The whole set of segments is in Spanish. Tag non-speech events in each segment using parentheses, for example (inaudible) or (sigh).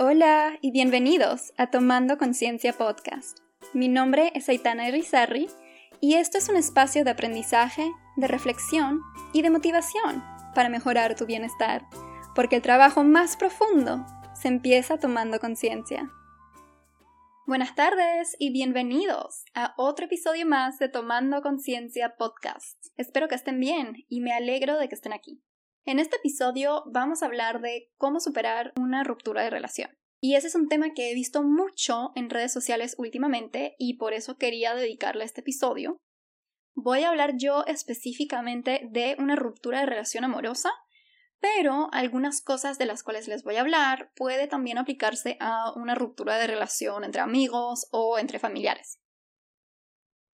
Hola y bienvenidos a Tomando Conciencia Podcast. Mi nombre es Aitana Irizarry y esto es un espacio de aprendizaje, de reflexión y de motivación para mejorar tu bienestar, porque el trabajo más profundo se empieza tomando conciencia. Buenas tardes y bienvenidos a otro episodio más de Tomando Conciencia Podcast. Espero que estén bien y me alegro de que estén aquí. En este episodio vamos a hablar de cómo superar una ruptura de relación. Y ese es un tema que he visto mucho en redes sociales últimamente y por eso quería dedicarle este episodio. Voy a hablar yo específicamente de una ruptura de relación amorosa, pero algunas cosas de las cuales les voy a hablar puede también aplicarse a una ruptura de relación entre amigos o entre familiares.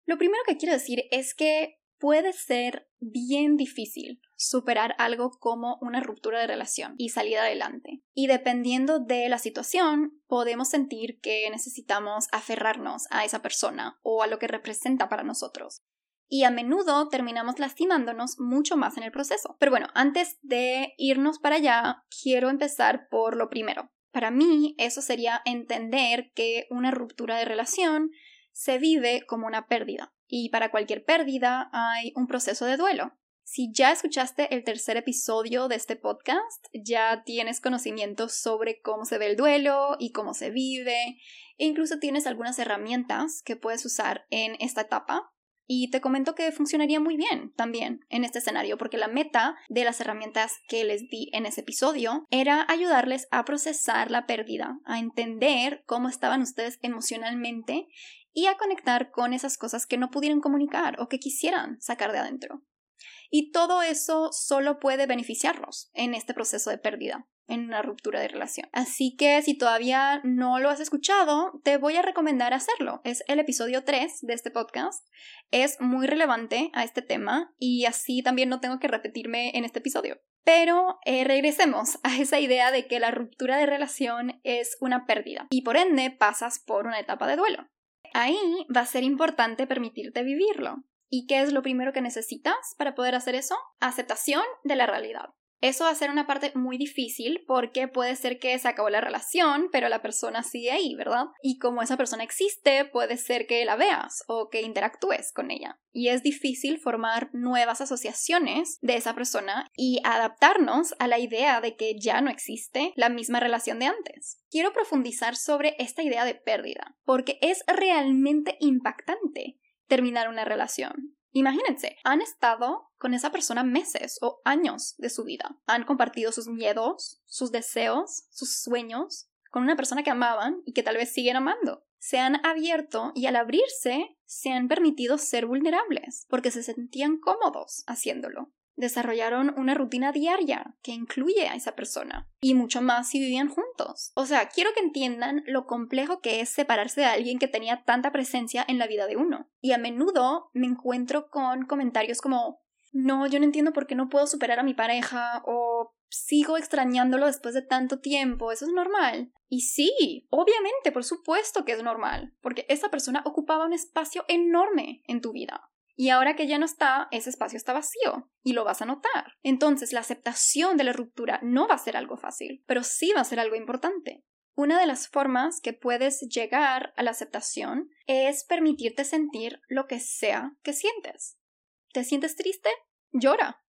Lo primero que quiero decir es que puede ser bien difícil superar algo como una ruptura de relación y salir adelante. Y dependiendo de la situación, podemos sentir que necesitamos aferrarnos a esa persona o a lo que representa para nosotros. Y a menudo terminamos lastimándonos mucho más en el proceso. Pero bueno, antes de irnos para allá, quiero empezar por lo primero. Para mí, eso sería entender que una ruptura de relación se vive como una pérdida. Y para cualquier pérdida hay un proceso de duelo. Si ya escuchaste el tercer episodio de este podcast, ya tienes conocimiento sobre cómo se ve el duelo y cómo se vive, e incluso tienes algunas herramientas que puedes usar en esta etapa. Y te comento que funcionaría muy bien también en este escenario, porque la meta de las herramientas que les di en ese episodio era ayudarles a procesar la pérdida, a entender cómo estaban ustedes emocionalmente y a conectar con esas cosas que no pudieron comunicar o que quisieran sacar de adentro. Y todo eso solo puede beneficiarlos en este proceso de pérdida, en una ruptura de relación. Así que si todavía no lo has escuchado, te voy a recomendar hacerlo. Es el episodio 3 de este podcast. Es muy relevante a este tema y así también no tengo que repetirme en este episodio. Pero eh, regresemos a esa idea de que la ruptura de relación es una pérdida y por ende pasas por una etapa de duelo. Ahí va a ser importante permitirte vivirlo. ¿Y qué es lo primero que necesitas para poder hacer eso? Aceptación de la realidad. Eso va a ser una parte muy difícil porque puede ser que se acabó la relación, pero la persona sigue ahí, ¿verdad? Y como esa persona existe, puede ser que la veas o que interactúes con ella. Y es difícil formar nuevas asociaciones de esa persona y adaptarnos a la idea de que ya no existe la misma relación de antes. Quiero profundizar sobre esta idea de pérdida, porque es realmente impactante terminar una relación. Imagínense, han estado con esa persona meses o años de su vida. Han compartido sus miedos, sus deseos, sus sueños con una persona que amaban y que tal vez siguen amando. Se han abierto y al abrirse se han permitido ser vulnerables porque se sentían cómodos haciéndolo desarrollaron una rutina diaria que incluye a esa persona y mucho más si vivían juntos. O sea, quiero que entiendan lo complejo que es separarse de alguien que tenía tanta presencia en la vida de uno. Y a menudo me encuentro con comentarios como no, yo no entiendo por qué no puedo superar a mi pareja o sigo extrañándolo después de tanto tiempo, eso es normal. Y sí, obviamente, por supuesto que es normal, porque esa persona ocupaba un espacio enorme en tu vida. Y ahora que ya no está, ese espacio está vacío y lo vas a notar. Entonces, la aceptación de la ruptura no va a ser algo fácil, pero sí va a ser algo importante. Una de las formas que puedes llegar a la aceptación es permitirte sentir lo que sea que sientes. ¿Te sientes triste? Llora.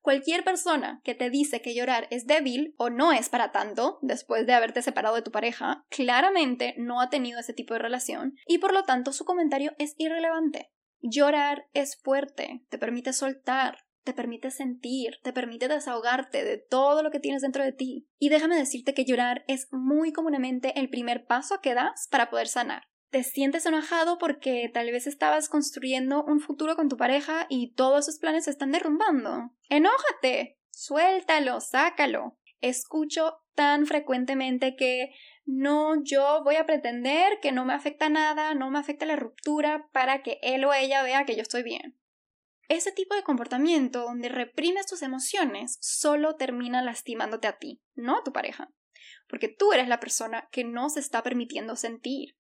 Cualquier persona que te dice que llorar es débil o no es para tanto, después de haberte separado de tu pareja, claramente no ha tenido ese tipo de relación y por lo tanto su comentario es irrelevante. Llorar es fuerte, te permite soltar, te permite sentir, te permite desahogarte de todo lo que tienes dentro de ti. Y déjame decirte que llorar es muy comúnmente el primer paso que das para poder sanar. Te sientes enojado porque tal vez estabas construyendo un futuro con tu pareja y todos esos planes se están derrumbando. Enójate, suéltalo, sácalo. Escucho tan frecuentemente que no, yo voy a pretender que no me afecta nada, no me afecta la ruptura para que él o ella vea que yo estoy bien. Ese tipo de comportamiento donde reprimes tus emociones solo termina lastimándote a ti, no a tu pareja, porque tú eres la persona que no se está permitiendo sentir.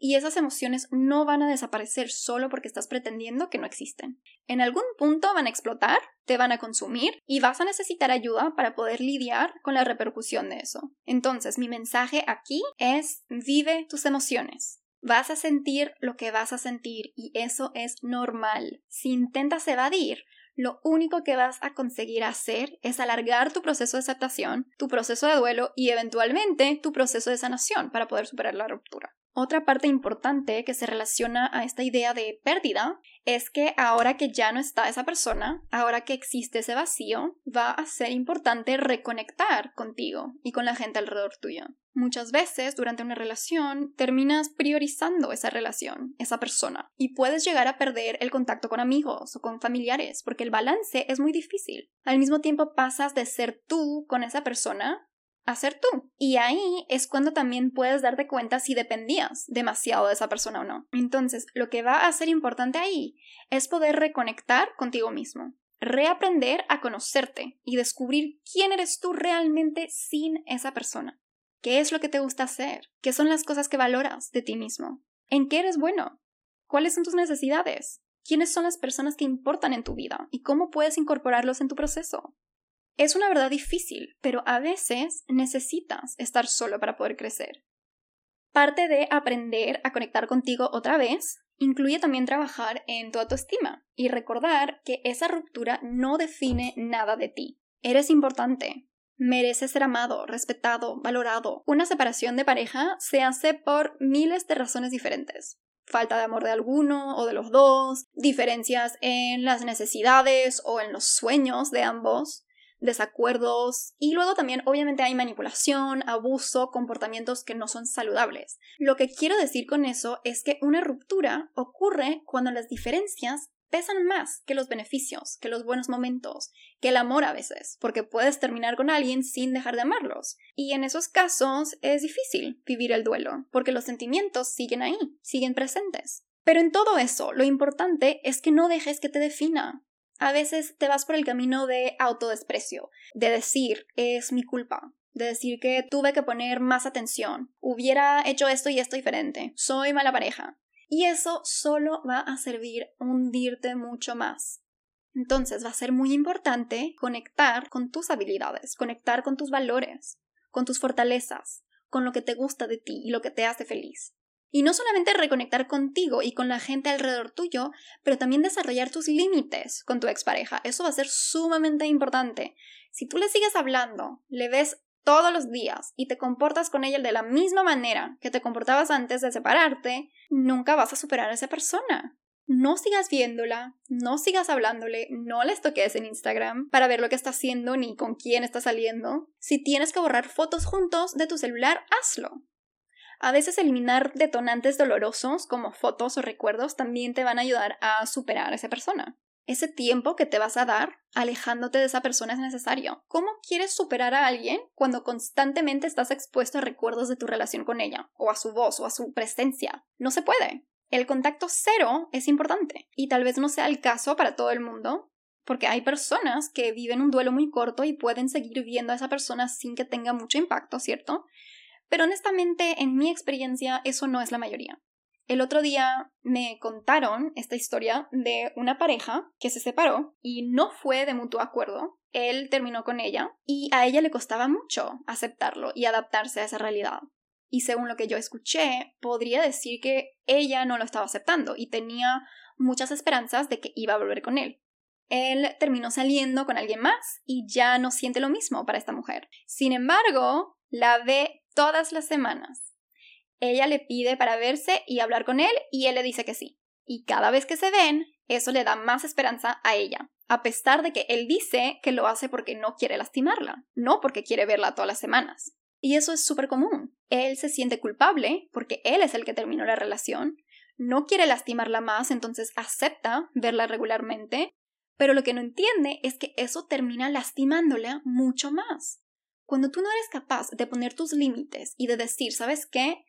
Y esas emociones no van a desaparecer solo porque estás pretendiendo que no existen. En algún punto van a explotar, te van a consumir y vas a necesitar ayuda para poder lidiar con la repercusión de eso. Entonces, mi mensaje aquí es vive tus emociones. Vas a sentir lo que vas a sentir y eso es normal. Si intentas evadir, lo único que vas a conseguir hacer es alargar tu proceso de aceptación, tu proceso de duelo y eventualmente tu proceso de sanación para poder superar la ruptura. Otra parte importante que se relaciona a esta idea de pérdida es que ahora que ya no está esa persona, ahora que existe ese vacío, va a ser importante reconectar contigo y con la gente alrededor tuyo. Muchas veces durante una relación terminas priorizando esa relación, esa persona, y puedes llegar a perder el contacto con amigos o con familiares porque el balance es muy difícil. Al mismo tiempo pasas de ser tú con esa persona a ser tú. Y ahí es cuando también puedes darte cuenta si dependías demasiado de esa persona o no. Entonces, lo que va a ser importante ahí es poder reconectar contigo mismo, reaprender a conocerte y descubrir quién eres tú realmente sin esa persona. ¿Qué es lo que te gusta hacer? ¿Qué son las cosas que valoras de ti mismo? ¿En qué eres bueno? ¿Cuáles son tus necesidades? ¿Quiénes son las personas que importan en tu vida? ¿Y cómo puedes incorporarlos en tu proceso? Es una verdad difícil, pero a veces necesitas estar solo para poder crecer. Parte de aprender a conectar contigo otra vez incluye también trabajar en tu autoestima y recordar que esa ruptura no define nada de ti. Eres importante, merece ser amado, respetado, valorado. Una separación de pareja se hace por miles de razones diferentes. Falta de amor de alguno o de los dos, diferencias en las necesidades o en los sueños de ambos, desacuerdos y luego también obviamente hay manipulación, abuso, comportamientos que no son saludables. Lo que quiero decir con eso es que una ruptura ocurre cuando las diferencias pesan más que los beneficios, que los buenos momentos, que el amor a veces, porque puedes terminar con alguien sin dejar de amarlos. Y en esos casos es difícil vivir el duelo, porque los sentimientos siguen ahí, siguen presentes. Pero en todo eso, lo importante es que no dejes que te defina. A veces te vas por el camino de autodesprecio, de decir, es mi culpa, de decir que tuve que poner más atención, hubiera hecho esto y esto diferente, soy mala pareja. Y eso solo va a servir a hundirte mucho más. Entonces va a ser muy importante conectar con tus habilidades, conectar con tus valores, con tus fortalezas, con lo que te gusta de ti y lo que te hace feliz. Y no solamente reconectar contigo y con la gente alrededor tuyo, pero también desarrollar tus límites con tu expareja. Eso va a ser sumamente importante. Si tú le sigues hablando, le ves todos los días y te comportas con ella de la misma manera que te comportabas antes de separarte, nunca vas a superar a esa persona. No sigas viéndola, no sigas hablándole, no les toques en Instagram para ver lo que está haciendo ni con quién está saliendo. Si tienes que borrar fotos juntos de tu celular, hazlo. A veces eliminar detonantes dolorosos como fotos o recuerdos también te van a ayudar a superar a esa persona. Ese tiempo que te vas a dar alejándote de esa persona es necesario. ¿Cómo quieres superar a alguien cuando constantemente estás expuesto a recuerdos de tu relación con ella, o a su voz, o a su presencia? No se puede. El contacto cero es importante y tal vez no sea el caso para todo el mundo, porque hay personas que viven un duelo muy corto y pueden seguir viendo a esa persona sin que tenga mucho impacto, ¿cierto? Pero honestamente, en mi experiencia, eso no es la mayoría. El otro día me contaron esta historia de una pareja que se separó y no fue de mutuo acuerdo. Él terminó con ella y a ella le costaba mucho aceptarlo y adaptarse a esa realidad. Y según lo que yo escuché, podría decir que ella no lo estaba aceptando y tenía muchas esperanzas de que iba a volver con él. Él terminó saliendo con alguien más y ya no siente lo mismo para esta mujer. Sin embargo, la ve todas las semanas ella le pide para verse y hablar con él y él le dice que sí. Y cada vez que se ven, eso le da más esperanza a ella, a pesar de que él dice que lo hace porque no quiere lastimarla, no porque quiere verla todas las semanas. Y eso es súper común. Él se siente culpable porque él es el que terminó la relación, no quiere lastimarla más, entonces acepta verla regularmente, pero lo que no entiende es que eso termina lastimándola mucho más. Cuando tú no eres capaz de poner tus límites y de decir, ¿sabes qué?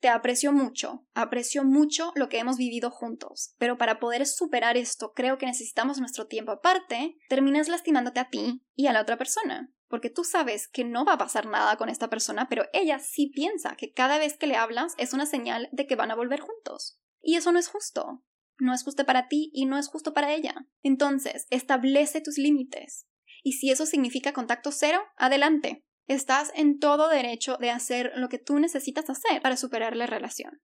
Te aprecio mucho, aprecio mucho lo que hemos vivido juntos, pero para poder superar esto creo que necesitamos nuestro tiempo aparte, terminas lastimándote a ti y a la otra persona, porque tú sabes que no va a pasar nada con esta persona, pero ella sí piensa que cada vez que le hablas es una señal de que van a volver juntos. Y eso no es justo. No es justo para ti y no es justo para ella. Entonces, establece tus límites. Y si eso significa contacto cero, adelante. Estás en todo derecho de hacer lo que tú necesitas hacer para superar la relación.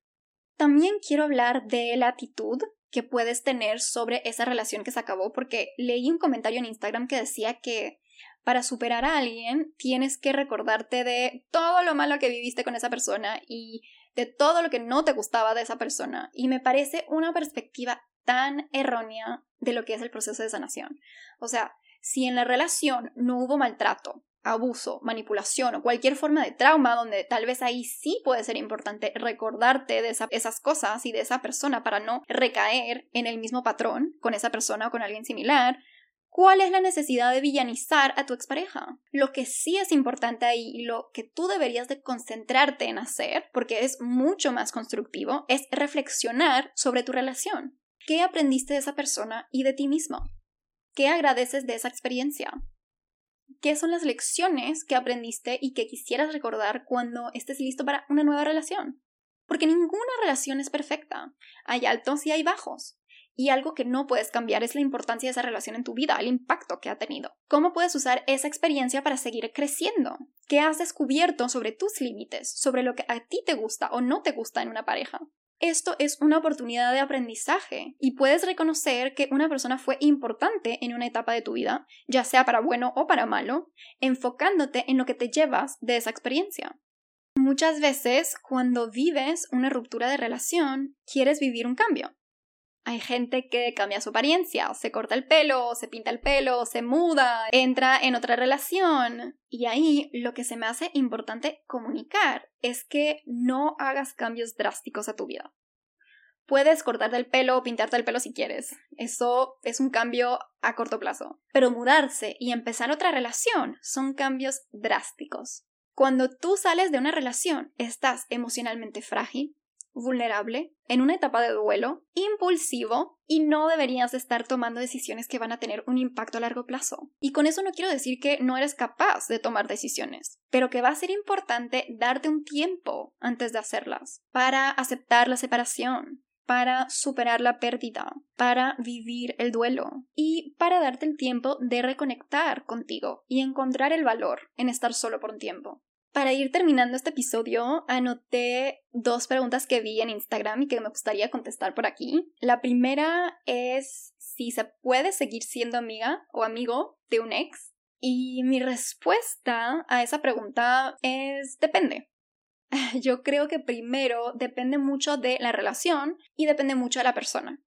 También quiero hablar de la actitud que puedes tener sobre esa relación que se acabó, porque leí un comentario en Instagram que decía que para superar a alguien tienes que recordarte de todo lo malo que viviste con esa persona y de todo lo que no te gustaba de esa persona. Y me parece una perspectiva tan errónea de lo que es el proceso de sanación. O sea, si en la relación no hubo maltrato, abuso, manipulación o cualquier forma de trauma donde tal vez ahí sí puede ser importante recordarte de esas cosas y de esa persona para no recaer en el mismo patrón con esa persona o con alguien similar. ¿Cuál es la necesidad de villanizar a tu expareja? Lo que sí es importante ahí y lo que tú deberías de concentrarte en hacer, porque es mucho más constructivo, es reflexionar sobre tu relación. ¿Qué aprendiste de esa persona y de ti mismo? ¿Qué agradeces de esa experiencia? qué son las lecciones que aprendiste y que quisieras recordar cuando estés listo para una nueva relación. Porque ninguna relación es perfecta. Hay altos y hay bajos. Y algo que no puedes cambiar es la importancia de esa relación en tu vida, el impacto que ha tenido. ¿Cómo puedes usar esa experiencia para seguir creciendo? ¿Qué has descubierto sobre tus límites, sobre lo que a ti te gusta o no te gusta en una pareja? Esto es una oportunidad de aprendizaje y puedes reconocer que una persona fue importante en una etapa de tu vida, ya sea para bueno o para malo, enfocándote en lo que te llevas de esa experiencia. Muchas veces, cuando vives una ruptura de relación, quieres vivir un cambio. Hay gente que cambia su apariencia, se corta el pelo, se pinta el pelo, se muda, entra en otra relación. Y ahí lo que se me hace importante comunicar es que no hagas cambios drásticos a tu vida. Puedes cortarte el pelo o pintarte el pelo si quieres. Eso es un cambio a corto plazo. Pero mudarse y empezar otra relación son cambios drásticos. Cuando tú sales de una relación, estás emocionalmente frágil, vulnerable, en una etapa de duelo, impulsivo y no deberías estar tomando decisiones que van a tener un impacto a largo plazo. Y con eso no quiero decir que no eres capaz de tomar decisiones, pero que va a ser importante darte un tiempo antes de hacerlas para aceptar la separación, para superar la pérdida, para vivir el duelo y para darte el tiempo de reconectar contigo y encontrar el valor en estar solo por un tiempo. Para ir terminando este episodio, anoté dos preguntas que vi en Instagram y que me gustaría contestar por aquí. La primera es si se puede seguir siendo amiga o amigo de un ex. Y mi respuesta a esa pregunta es depende. (laughs) Yo creo que primero depende mucho de la relación y depende mucho de la persona.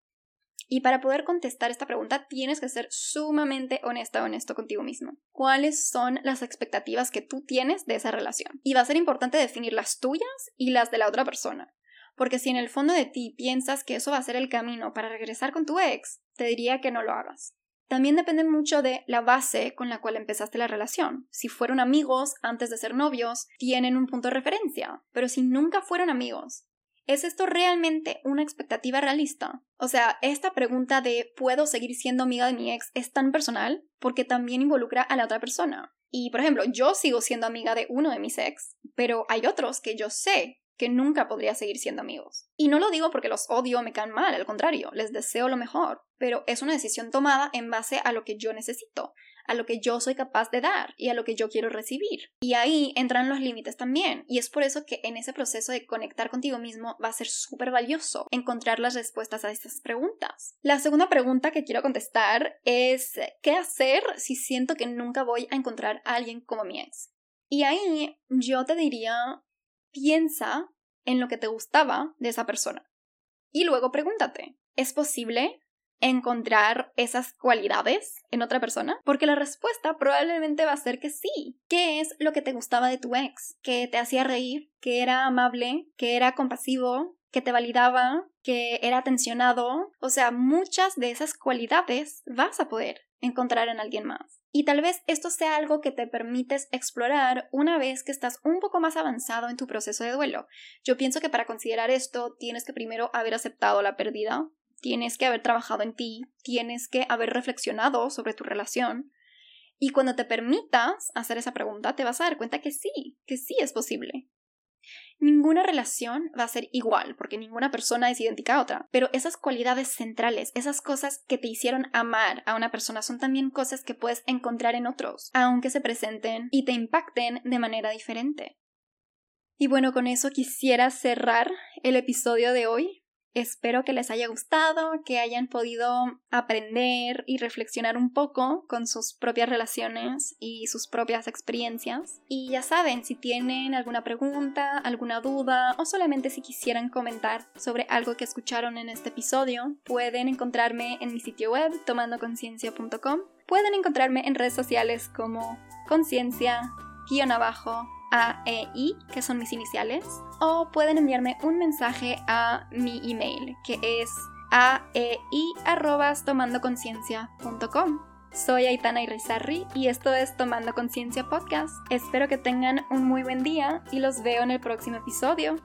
Y para poder contestar esta pregunta tienes que ser sumamente honesta honesto contigo mismo. ¿Cuáles son las expectativas que tú tienes de esa relación? Y va a ser importante definir las tuyas y las de la otra persona. Porque si en el fondo de ti piensas que eso va a ser el camino para regresar con tu ex, te diría que no lo hagas. También depende mucho de la base con la cual empezaste la relación. Si fueron amigos antes de ser novios, tienen un punto de referencia. Pero si nunca fueron amigos, ¿Es esto realmente una expectativa realista? O sea, esta pregunta de ¿puedo seguir siendo amiga de mi ex? es tan personal porque también involucra a la otra persona. Y, por ejemplo, yo sigo siendo amiga de uno de mis ex, pero hay otros que yo sé que nunca podría seguir siendo amigos. Y no lo digo porque los odio o me caen mal, al contrario, les deseo lo mejor, pero es una decisión tomada en base a lo que yo necesito, a lo que yo soy capaz de dar y a lo que yo quiero recibir. Y ahí entran los límites también. Y es por eso que en ese proceso de conectar contigo mismo va a ser súper valioso encontrar las respuestas a estas preguntas. La segunda pregunta que quiero contestar es ¿qué hacer si siento que nunca voy a encontrar a alguien como mi ex? Y ahí yo te diría, piensa en lo que te gustaba de esa persona. Y luego pregúntate, ¿es posible encontrar esas cualidades en otra persona? Porque la respuesta probablemente va a ser que sí. ¿Qué es lo que te gustaba de tu ex? ¿Que te hacía reír? ¿Que era amable? ¿Que era compasivo? ¿Que te validaba? ¿Que era atencionado? O sea, muchas de esas cualidades vas a poder encontrar en alguien más. Y tal vez esto sea algo que te permites explorar una vez que estás un poco más avanzado en tu proceso de duelo. Yo pienso que para considerar esto tienes que primero haber aceptado la pérdida, tienes que haber trabajado en ti, tienes que haber reflexionado sobre tu relación Y cuando te permitas hacer esa pregunta, te vas a dar cuenta que sí, que sí es posible. Ninguna relación va a ser igual, porque ninguna persona es idéntica a otra, pero esas cualidades centrales, esas cosas que te hicieron amar a una persona, son también cosas que puedes encontrar en otros, aunque se presenten y te impacten de manera diferente. Y bueno, con eso quisiera cerrar el episodio de hoy. Espero que les haya gustado, que hayan podido aprender y reflexionar un poco con sus propias relaciones y sus propias experiencias. Y ya saben, si tienen alguna pregunta, alguna duda o solamente si quisieran comentar sobre algo que escucharon en este episodio, pueden encontrarme en mi sitio web tomandoconciencia.com. Pueden encontrarme en redes sociales como conciencia, guion abajo, AEI, que son mis iniciales, o pueden enviarme un mensaje a mi email, que es aei.tomandoconciencia.com. Soy Aitana Irizarry y esto es Tomando Conciencia Podcast. Espero que tengan un muy buen día y los veo en el próximo episodio.